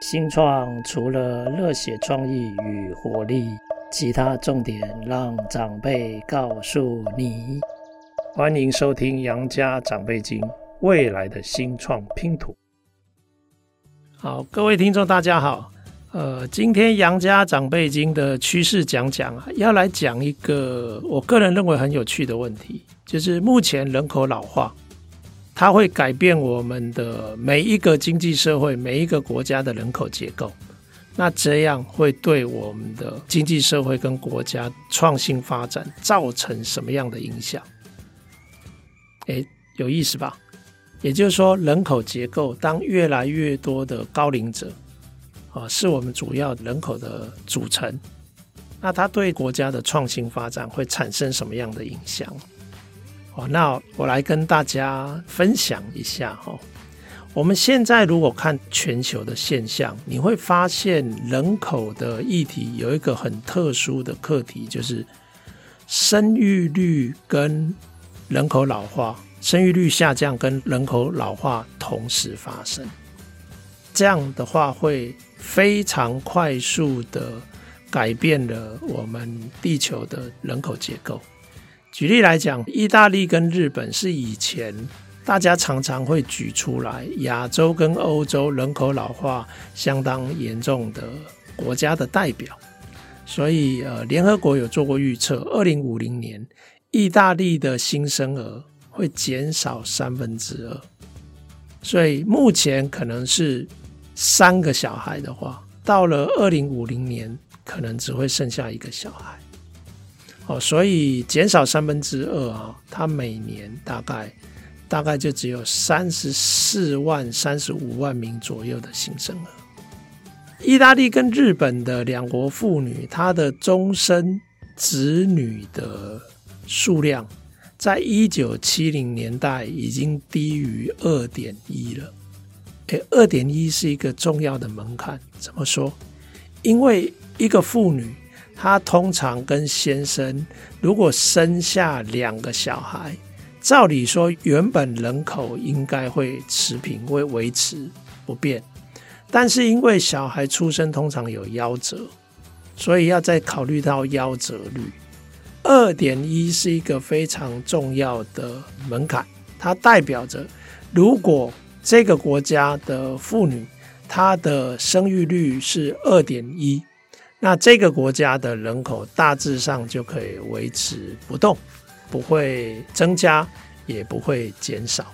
新创除了热血创意与活力，其他重点让长辈告诉你。欢迎收听《杨家长辈经》，未来的新创拼图。好，各位听众，大家好。呃，今天杨家长辈经的趋势讲讲啊，要来讲一个我个人认为很有趣的问题，就是目前人口老化，它会改变我们的每一个经济社会、每一个国家的人口结构。那这样会对我们的经济社会跟国家创新发展造成什么样的影响？诶，有意思吧？也就是说，人口结构当越来越多的高龄者。啊，是我们主要人口的组成。那它对国家的创新发展会产生什么样的影响？哦，那我来跟大家分享一下哈。我们现在如果看全球的现象，你会发现人口的议题有一个很特殊的课题，就是生育率跟人口老化，生育率下降跟人口老化同时发生。这样的话会。非常快速的改变了我们地球的人口结构。举例来讲，意大利跟日本是以前大家常常会举出来，亚洲跟欧洲人口老化相当严重的国家的代表。所以，呃，联合国有做过预测，二零五零年意大利的新生儿会减少三分之二。所以目前可能是。三个小孩的话，到了二零五零年，可能只会剩下一个小孩。哦，所以减少三分之二啊，它每年大概大概就只有三十四万、三十五万名左右的新生儿。意大利跟日本的两国妇女，她的终身子女的数量，在一九七零年代已经低于二点一了。二点一是一个重要的门槛，怎么说？因为一个妇女，她通常跟先生如果生下两个小孩，照理说原本人口应该会持平，会维持不变。但是因为小孩出生通常有夭折，所以要再考虑到夭折率。二点一是一个非常重要的门槛，它代表着如果这个国家的妇女，她的生育率是二点一，那这个国家的人口大致上就可以维持不动，不会增加，也不会减少。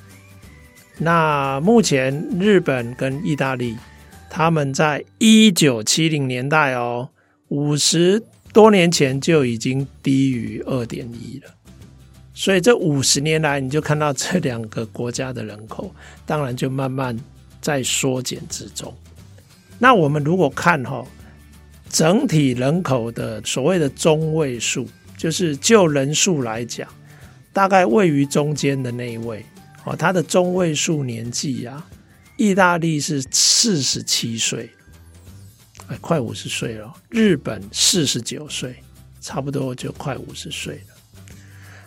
那目前日本跟意大利，他们在一九七零年代哦，五十多年前就已经低于二点一了。所以这五十年来，你就看到这两个国家的人口，当然就慢慢在缩减之中。那我们如果看哈，整体人口的所谓的中位数，就是就人数来讲，大概位于中间的那一位哦，他的中位数年纪啊，意大利是四十七岁，哎，快五十岁了；日本四十九岁，差不多就快五十岁了。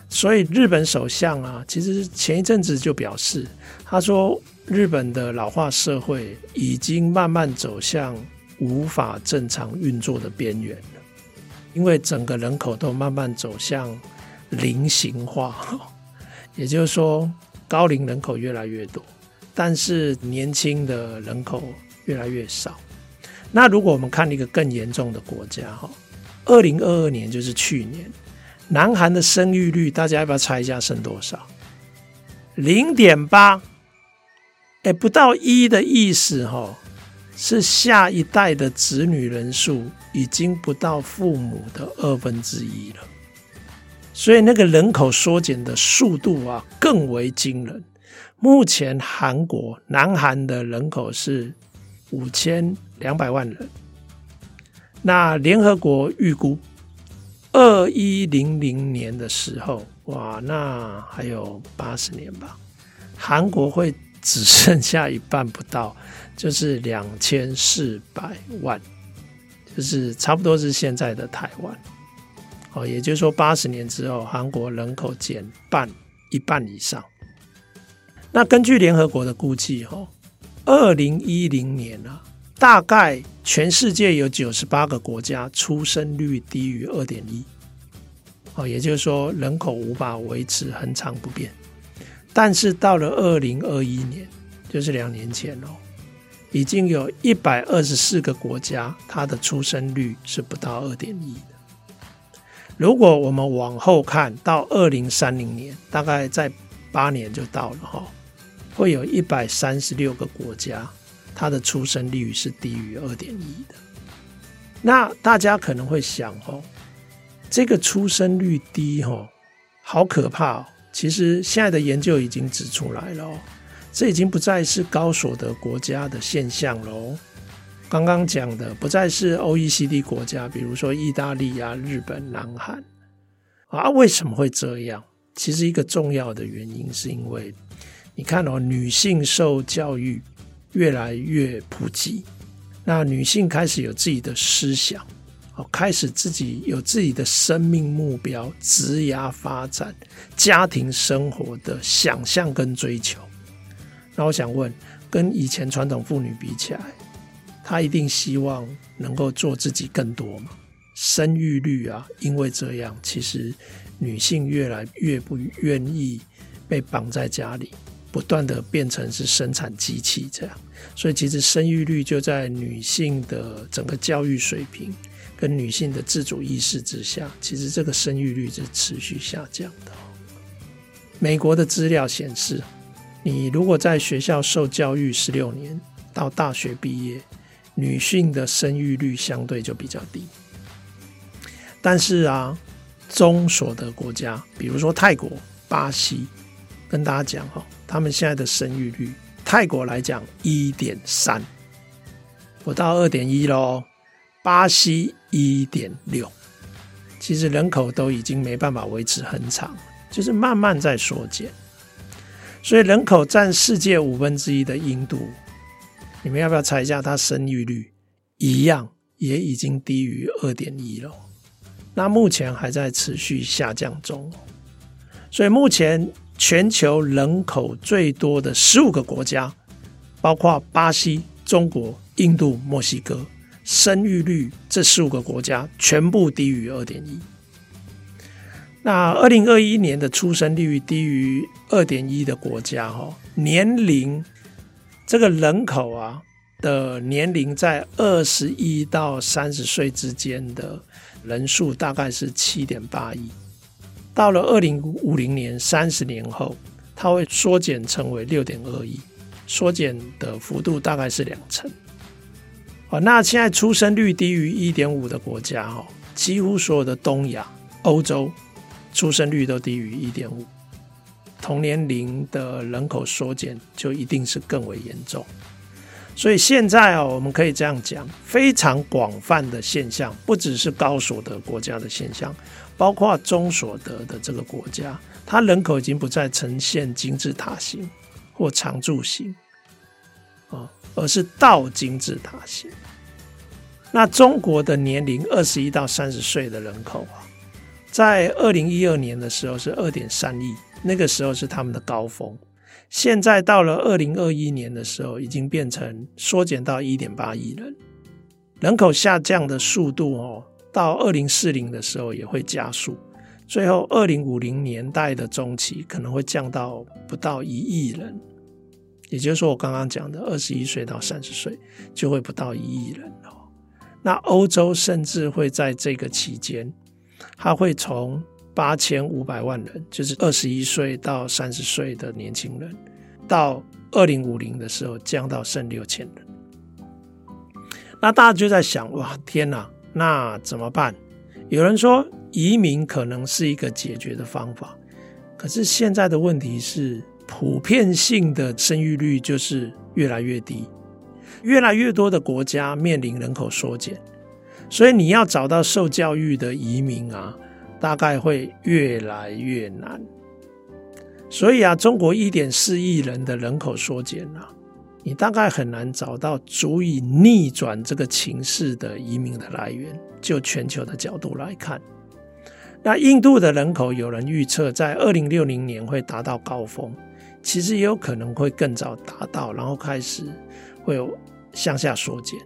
所以日本首相啊，其实前一阵子就表示，他说日本的老化社会已经慢慢走向无法正常运作的边缘，因为整个人口都慢慢走向零型化，也就是说高龄人口越来越多，但是年轻的人口越来越少。那如果我们看一个更严重的国家哈，二零二二年就是去年。南韩的生育率，大家要不要猜一下剩多少？零点八，哎，不到一的意思哈，是下一代的子女人数已经不到父母的二分之一了，所以那个人口缩减的速度啊更为惊人。目前韩国南韩的人口是五千两百万人，那联合国预估。二一零零年的时候，哇，那还有八十年吧。韩国会只剩下一半不到，就是两千四百万，就是差不多是现在的台湾。哦，也就是说，八十年之后，韩国人口减半，一半以上。那根据联合国的估计，哦，二零一零年啊，大概全世界有九十八个国家出生率低于二点一，哦，也就是说人口无法维持恒常不变。但是到了二零二一年，就是两年前哦，已经有一百二十四个国家，它的出生率是不到二点一的。如果我们往后看到二零三零年，大概在八年就到了哈。会有一百三十六个国家，它的出生率是低于二点一的。那大家可能会想哦，这个出生率低哦，好可怕哦。其实现在的研究已经指出来了哦，这已经不再是高所得国家的现象喽。刚刚讲的不再是 OECD 国家，比如说意大利啊、日本、南韩啊，为什么会这样？其实一个重要的原因是因为。你看哦，女性受教育越来越普及，那女性开始有自己的思想，哦，开始自己有自己的生命目标、职业发展、家庭生活的想象跟追求。那我想问，跟以前传统妇女比起来，她一定希望能够做自己更多吗？生育率啊，因为这样，其实女性越来越不愿意被绑在家里。不断的变成是生产机器这样，所以其实生育率就在女性的整个教育水平跟女性的自主意识之下，其实这个生育率是持续下降的。美国的资料显示，你如果在学校受教育十六年，到大学毕业，女性的生育率相对就比较低。但是啊，中所得国家，比如说泰国、巴西，跟大家讲哈。他们现在的生育率，泰国来讲一点三，我到二点一喽。巴西一点六，其实人口都已经没办法维持很长，就是慢慢在缩减。所以人口占世界五分之一的印度，你们要不要猜一下它生育率？一样也已经低于二点一了。那目前还在持续下降中，所以目前。全球人口最多的十五个国家，包括巴西、中国、印度、墨西哥，生育率这十五个国家全部低于二点一。那二零二一年的出生率低于二点一的国家，哈，年龄这个人口啊的年龄在二十一到三十岁之间的人数大概是七点八亿。到了二零五零年，三十年后，它会缩减成为六点二亿，缩减的幅度大概是两成。哦，那现在出生率低于一点五的国家，哈，几乎所有的东亚、欧洲出生率都低于一点五，同年龄的人口缩减就一定是更为严重。所以现在啊，我们可以这样讲，非常广泛的现象，不只是高所得国家的现象。包括中所得的这个国家，它人口已经不再呈现金字塔型或长柱形啊，而是倒金字塔型。那中国的年龄二十一到三十岁的人口啊，在二零一二年的时候是二点三亿，那个时候是他们的高峰。现在到了二零二一年的时候，已经变成缩减到一点八亿人，人口下降的速度哦。到二零四零的时候也会加速，最后二零五零年代的中期可能会降到不到一亿人，也就是说我刚刚讲的二十一岁到三十岁就会不到一亿人哦。那欧洲甚至会在这个期间，它会从八千五百万人，就是二十一岁到三十岁的年轻人，到二零五零的时候降到剩六千人。那大家就在想，哇，天哪！那怎么办？有人说移民可能是一个解决的方法，可是现在的问题是，普遍性的生育率就是越来越低，越来越多的国家面临人口缩减，所以你要找到受教育的移民啊，大概会越来越难。所以啊，中国一点四亿人的人口缩减啊。你大概很难找到足以逆转这个情势的移民的来源。就全球的角度来看，那印度的人口有人预测在二零六零年会达到高峰，其实也有可能会更早达到，然后开始会有向下缩减。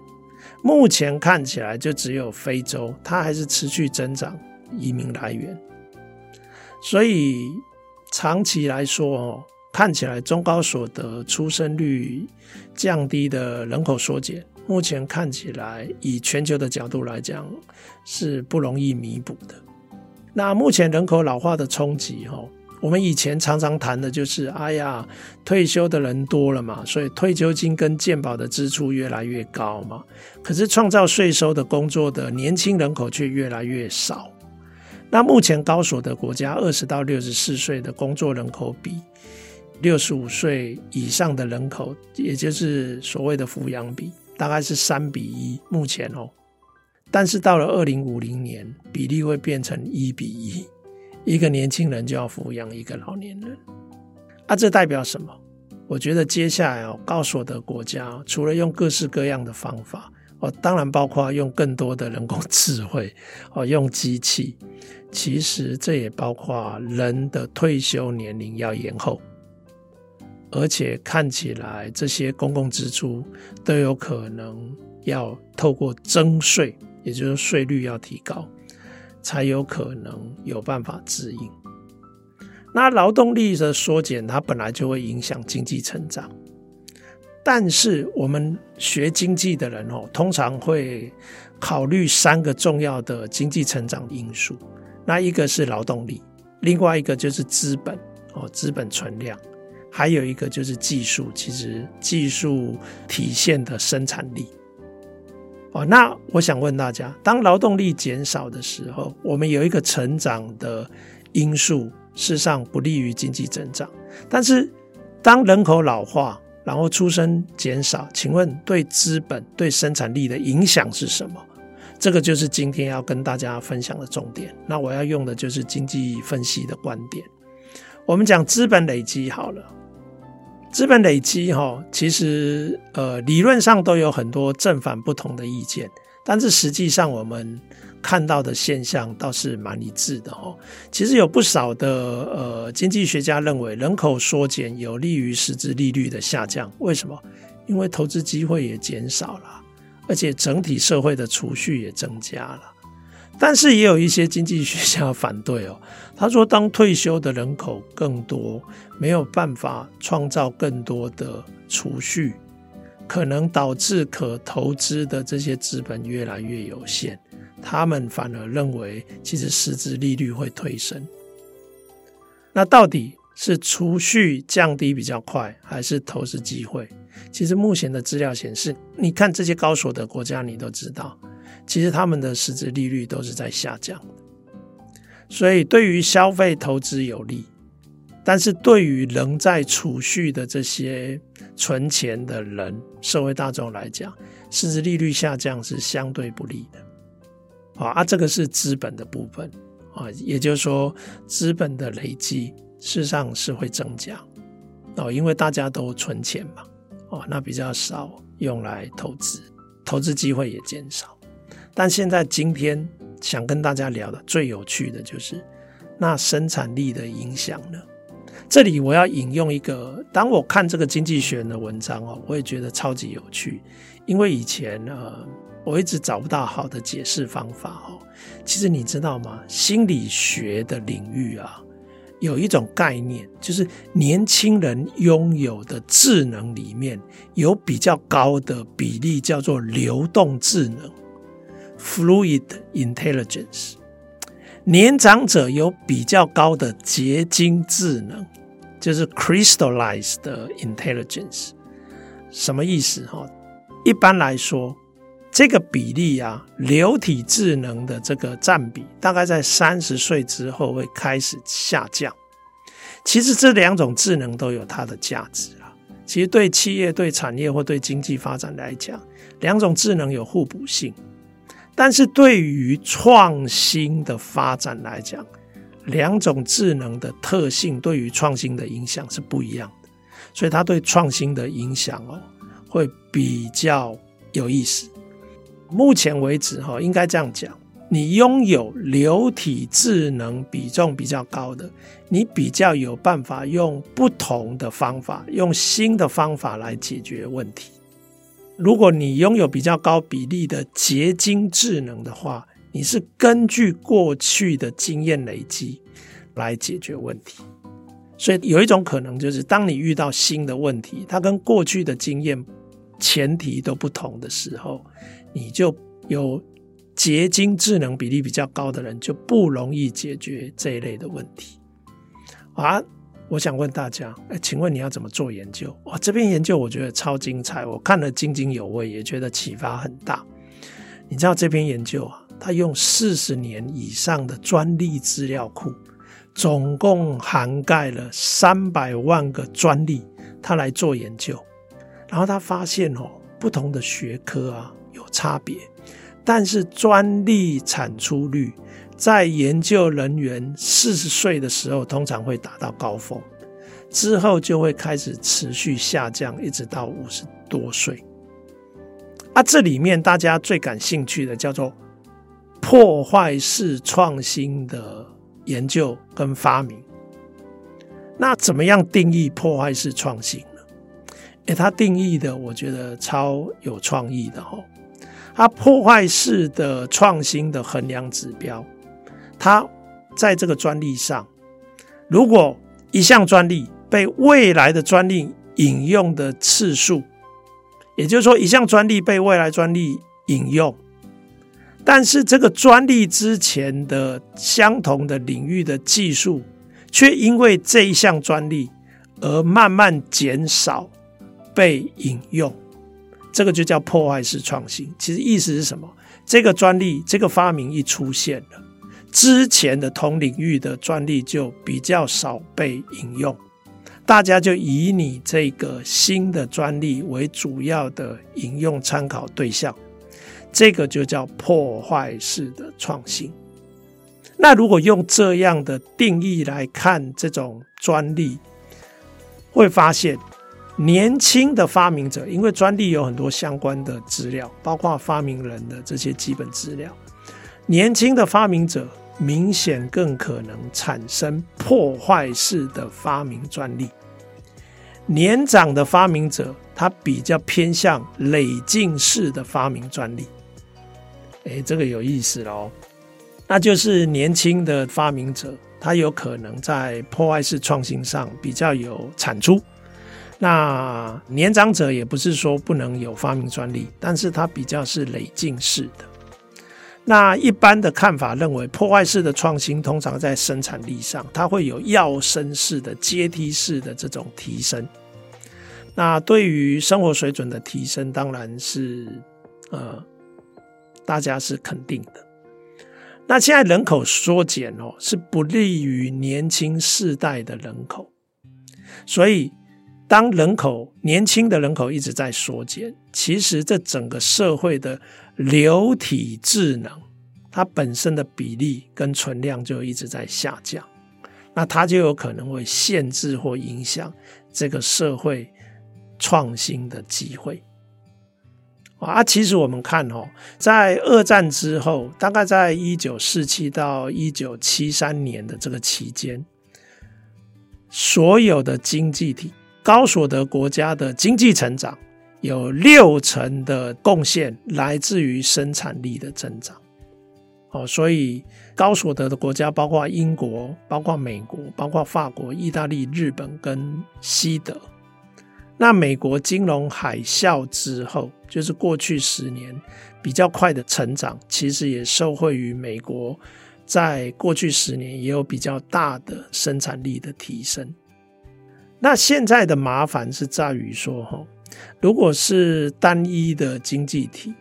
目前看起来就只有非洲，它还是持续增长移民来源。所以长期来说哦，看起来中高所得、出生率降低的人口缩减，目前看起来以全球的角度来讲是不容易弥补的。那目前人口老化的冲击哦。我们以前常常谈的就是，哎呀，退休的人多了嘛，所以退休金跟健保的支出越来越高嘛。可是创造税收的工作的年轻人口却越来越少。那目前高所得国家二十到六十四岁的工作人口比六十五岁以上的人口，也就是所谓的抚养比，大概是三比一。目前哦，但是到了二零五零年，比例会变成一比一。一个年轻人就要抚养一个老年人，啊，这代表什么？我觉得接下来哦，高所得国家除了用各式各样的方法哦，当然包括用更多的人工智慧 哦，用机器，其实这也包括人的退休年龄要延后，而且看起来这些公共支出都有可能要透过征税，也就是税率要提高。才有可能有办法指引。那劳动力的缩减，它本来就会影响经济成长。但是我们学经济的人哦，通常会考虑三个重要的经济成长因素。那一个是劳动力，另外一个就是资本哦，资本存量，还有一个就是技术，其实技术体现的生产力。哦，那我想问大家，当劳动力减少的时候，我们有一个成长的因素，事实上不利于经济增长。但是，当人口老化，然后出生减少，请问对资本、对生产力的影响是什么？这个就是今天要跟大家分享的重点。那我要用的就是经济分析的观点。我们讲资本累积好了。资本累积哈，其实呃理论上都有很多正反不同的意见，但是实际上我们看到的现象倒是蛮一致的哦。其实有不少的呃经济学家认为，人口缩减有利于实质利率的下降。为什么？因为投资机会也减少了，而且整体社会的储蓄也增加了。但是也有一些经济学家反对哦，他说，当退休的人口更多，没有办法创造更多的储蓄，可能导致可投资的这些资本越来越有限。他们反而认为，其实实质利率会推升。那到底是储蓄降低比较快，还是投资机会？其实目前的资料显示，你看这些高所得国家，你都知道。其实他们的实质利率都是在下降的，所以对于消费投资有利，但是对于仍在储蓄的这些存钱的人，社会大众来讲，实质利率下降是相对不利的。啊，啊，这个是资本的部分啊，也就是说，资本的累积事实上是会增加哦，因为大家都存钱嘛，哦，那比较少用来投资，投资机会也减少。但现在今天想跟大家聊的最有趣的就是那生产力的影响呢？这里我要引用一个，当我看这个经济学人的文章哦，我也觉得超级有趣，因为以前呃我一直找不到好的解释方法哦。其实你知道吗？心理学的领域啊，有一种概念，就是年轻人拥有的智能里面有比较高的比例叫做流动智能。Fluid intelligence，年长者有比较高的结晶智能，就是 crystallized intelligence。什么意思？哈，一般来说，这个比例啊，流体智能的这个占比，大概在三十岁之后会开始下降。其实这两种智能都有它的价值啊。其实对企业、对产业或对经济发展来讲，两种智能有互补性。但是对于创新的发展来讲，两种智能的特性对于创新的影响是不一样的，所以它对创新的影响哦会比较有意思。目前为止哈，应该这样讲，你拥有流体智能比重比较高的，你比较有办法用不同的方法，用新的方法来解决问题。如果你拥有比较高比例的结晶智能的话，你是根据过去的经验累积来解决问题。所以有一种可能就是，当你遇到新的问题，它跟过去的经验前提都不同的时候，你就有结晶智能比例比较高的人就不容易解决这一类的问题。啊，我想问大家，哎，请问你要怎么做研究？哇，这篇研究我觉得超精彩，我看了津津有味，也觉得启发很大。你知道这篇研究啊，它用四十年以上的专利资料库。总共涵盖了三百万个专利，他来做研究，然后他发现哦，不同的学科啊有差别，但是专利产出率在研究人员四十岁的时候通常会达到高峰，之后就会开始持续下降，一直到五十多岁。啊，这里面大家最感兴趣的叫做破坏式创新的。研究跟发明，那怎么样定义破坏式创新呢？诶，他定义的我觉得超有创意的哦。他破坏式的创新的衡量指标，他在这个专利上，如果一项专利被未来的专利引用的次数，也就是说，一项专利被未来专利引用。但是这个专利之前的相同的领域的技术，却因为这一项专利而慢慢减少被引用，这个就叫破坏式创新。其实意思是什么？这个专利、这个发明一出现了，之前的同领域的专利就比较少被引用，大家就以你这个新的专利为主要的引用参考对象。这个就叫破坏式的创新。那如果用这样的定义来看这种专利，会发现年轻的发明者，因为专利有很多相关的资料，包括发明人的这些基本资料，年轻的发明者明显更可能产生破坏式的发明专利。年长的发明者，他比较偏向累进式的发明专利。哎，这个有意思喽，那就是年轻的发明者，他有可能在破坏式创新上比较有产出。那年长者也不是说不能有发明专利，但是他比较是累进式的。那一般的看法认为，破坏式的创新通常在生产力上，它会有跃升式的阶梯式的这种提升。那对于生活水准的提升，当然是呃。大家是肯定的。那现在人口缩减哦，是不利于年轻世代的人口。所以，当人口年轻的人口一直在缩减，其实这整个社会的流体智能，它本身的比例跟存量就一直在下降。那它就有可能会限制或影响这个社会创新的机会。啊，其实我们看哦，在二战之后，大概在一九四七到一九七三年的这个期间，所有的经济体、高所得国家的经济成长有六成的贡献来自于生产力的增长。哦，所以高所得的国家包括英国、包括美国、包括法国、意大利、日本跟西德。那美国金融海啸之后，就是过去十年比较快的成长，其实也受惠于美国在过去十年也有比较大的生产力的提升。那现在的麻烦是在于说，哈，如果是单一的经济体，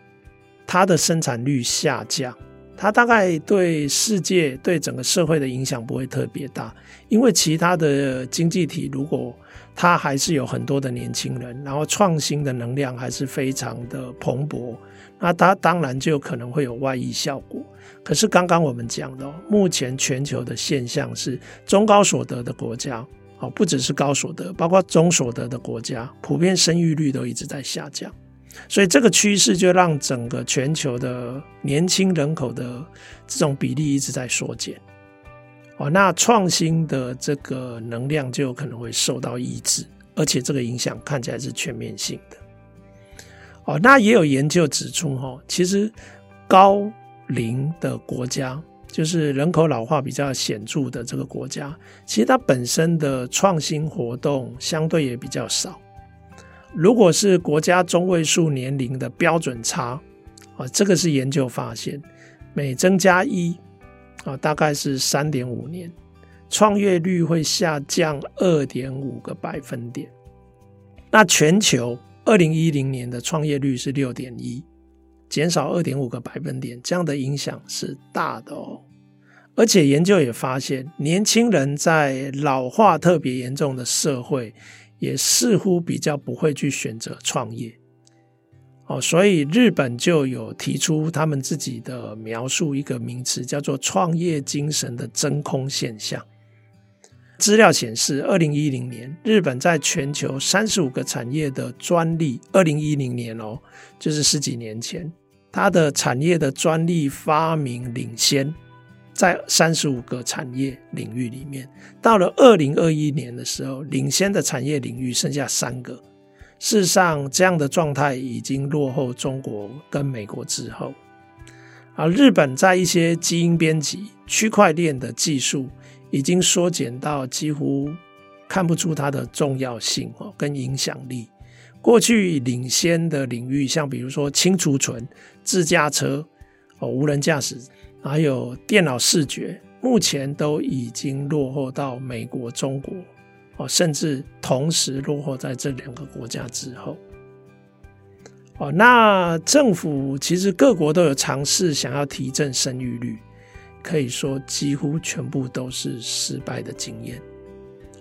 它的生产率下降，它大概对世界、对整个社会的影响不会特别大，因为其他的经济体如果它还是有很多的年轻人，然后创新的能量还是非常的蓬勃，那它当然就可能会有外溢效果。可是刚刚我们讲的，目前全球的现象是中高所得的国家，哦，不只是高所得，包括中所得的国家，普遍生育率都一直在下降。所以这个趋势就让整个全球的年轻人口的这种比例一直在缩减。哦，那创新的这个能量就有可能会受到抑制，而且这个影响看起来是全面性的。哦，那也有研究指出，哈，其实高龄的国家，就是人口老化比较显著的这个国家，其实它本身的创新活动相对也比较少。如果是国家中位数年龄的标准差，啊，这个是研究发现，每增加一，啊，大概是三点五年，创业率会下降二点五个百分点。那全球二零一零年的创业率是六点一，减少二点五个百分点，这样的影响是大的哦。而且研究也发现，年轻人在老化特别严重的社会。也似乎比较不会去选择创业，哦，所以日本就有提出他们自己的描述一个名词，叫做“创业精神的真空现象”。资料显示，二零一零年日本在全球三十五个产业的专利，二零一零年哦，就是十几年前，它的产业的专利发明领先。在三十五个产业领域里面，到了二零二一年的时候，领先的产业领域剩下三个。事实上，这样的状态已经落后中国跟美国之后。而日本在一些基因编辑、区块链的技术已经缩减到几乎看不出它的重要性哦跟影响力。过去领先的领域，像比如说清储存、自驾车、哦无人驾驶。还有电脑视觉，目前都已经落后到美国、中国哦，甚至同时落后在这两个国家之后。哦，那政府其实各国都有尝试想要提振生育率，可以说几乎全部都是失败的经验。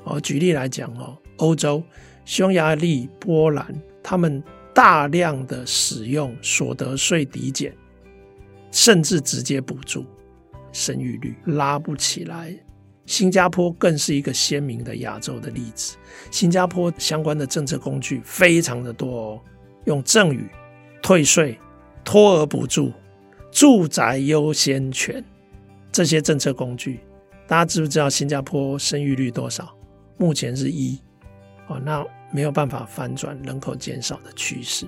哦，举例来讲哦，欧洲、匈牙利、波兰，他们大量的使用所得税抵减。甚至直接补助，生育率拉不起来。新加坡更是一个鲜明的亚洲的例子。新加坡相关的政策工具非常的多哦，用赠与、退税、托儿补助、住宅优先权这些政策工具，大家知不知道新加坡生育率多少？目前是一哦，那没有办法反转人口减少的趋势。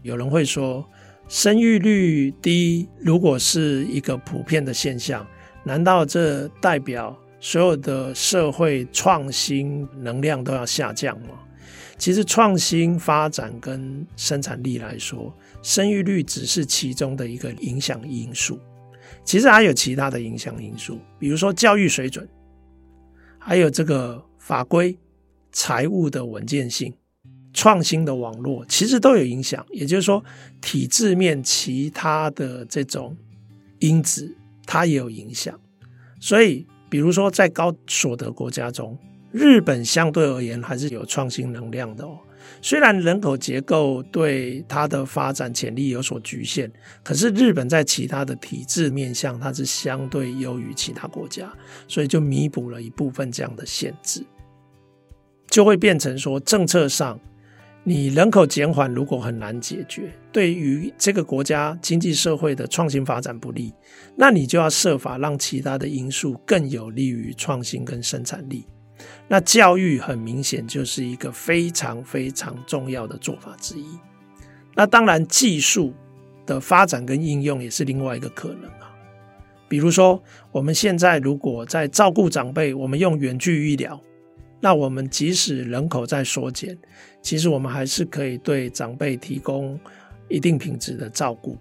有人会说，生育率低，如果是一个普遍的现象，难道这代表所有的社会创新能量都要下降吗？其实，创新发展跟生产力来说，生育率只是其中的一个影响因素。其实还有其他的影响因素，比如说教育水准，还有这个法规、财务的稳健性。创新的网络其实都有影响，也就是说，体制面其他的这种因子，它也有影响。所以，比如说在高所得国家中，日本相对而言还是有创新能量的哦。虽然人口结构对它的发展潜力有所局限，可是日本在其他的体制面向，它是相对优于其他国家，所以就弥补了一部分这样的限制，就会变成说政策上。你人口减缓如果很难解决，对于这个国家经济社会的创新发展不利，那你就要设法让其他的因素更有利于创新跟生产力。那教育很明显就是一个非常非常重要的做法之一。那当然，技术的发展跟应用也是另外一个可能啊。比如说，我们现在如果在照顾长辈，我们用远距医疗。那我们即使人口在缩减，其实我们还是可以对长辈提供一定品质的照顾，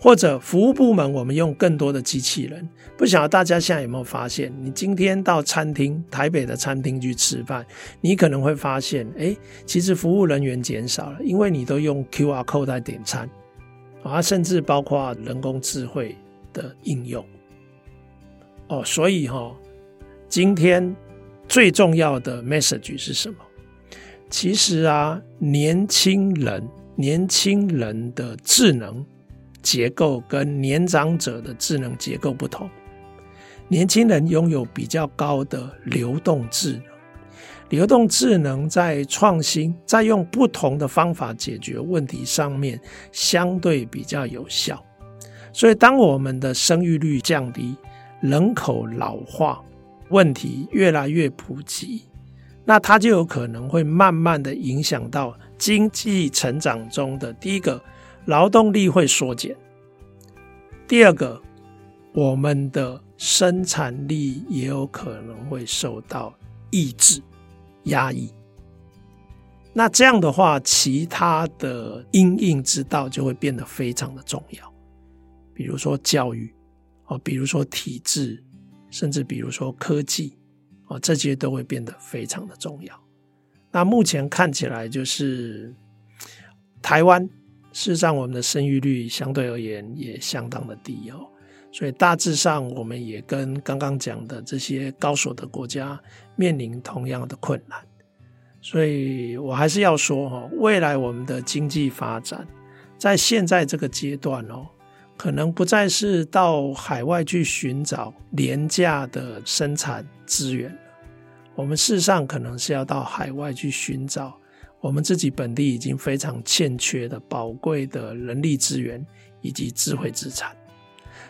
或者服务部门，我们用更多的机器人。不晓得大家现在有没有发现，你今天到餐厅，台北的餐厅去吃饭，你可能会发现，哎，其实服务人员减少了，因为你都用 QR code 在点餐，啊，甚至包括人工智慧的应用。哦，所以哈，今天。最重要的 message 是什么？其实啊，年轻人年轻人的智能结构跟年长者的智能结构不同。年轻人拥有比较高的流动智能，流动智能在创新，在用不同的方法解决问题上面相对比较有效。所以，当我们的生育率降低，人口老化问题越来越普及，那它就有可能会慢慢的影响到经济成长中的第一个，劳动力会缩减；第二个，我们的生产力也有可能会受到抑制。压抑，那这样的话，其他的因应之道就会变得非常的重要，比如说教育，哦，比如说体制，甚至比如说科技，哦，这些都会变得非常的重要。那目前看起来，就是台湾，事实上我们的生育率相对而言也相当的低哦。所以大致上，我们也跟刚刚讲的这些高所得国家面临同样的困难。所以我还是要说哈，未来我们的经济发展，在现在这个阶段哦，可能不再是到海外去寻找廉价的生产资源。我们事实上可能是要到海外去寻找我们自己本地已经非常欠缺的宝贵的人力资源以及智慧资产。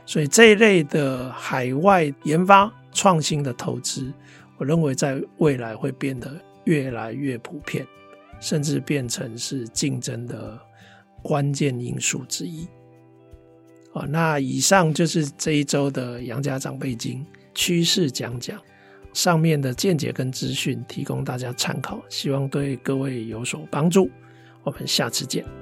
所以这一类的海外研发创新的投资，我认为在未来会变得越来越普遍，甚至变成是竞争的关键因素之一。那以上就是这一周的杨家长辈经趋势讲讲，上面的见解跟资讯提供大家参考，希望对各位有所帮助。我们下次见。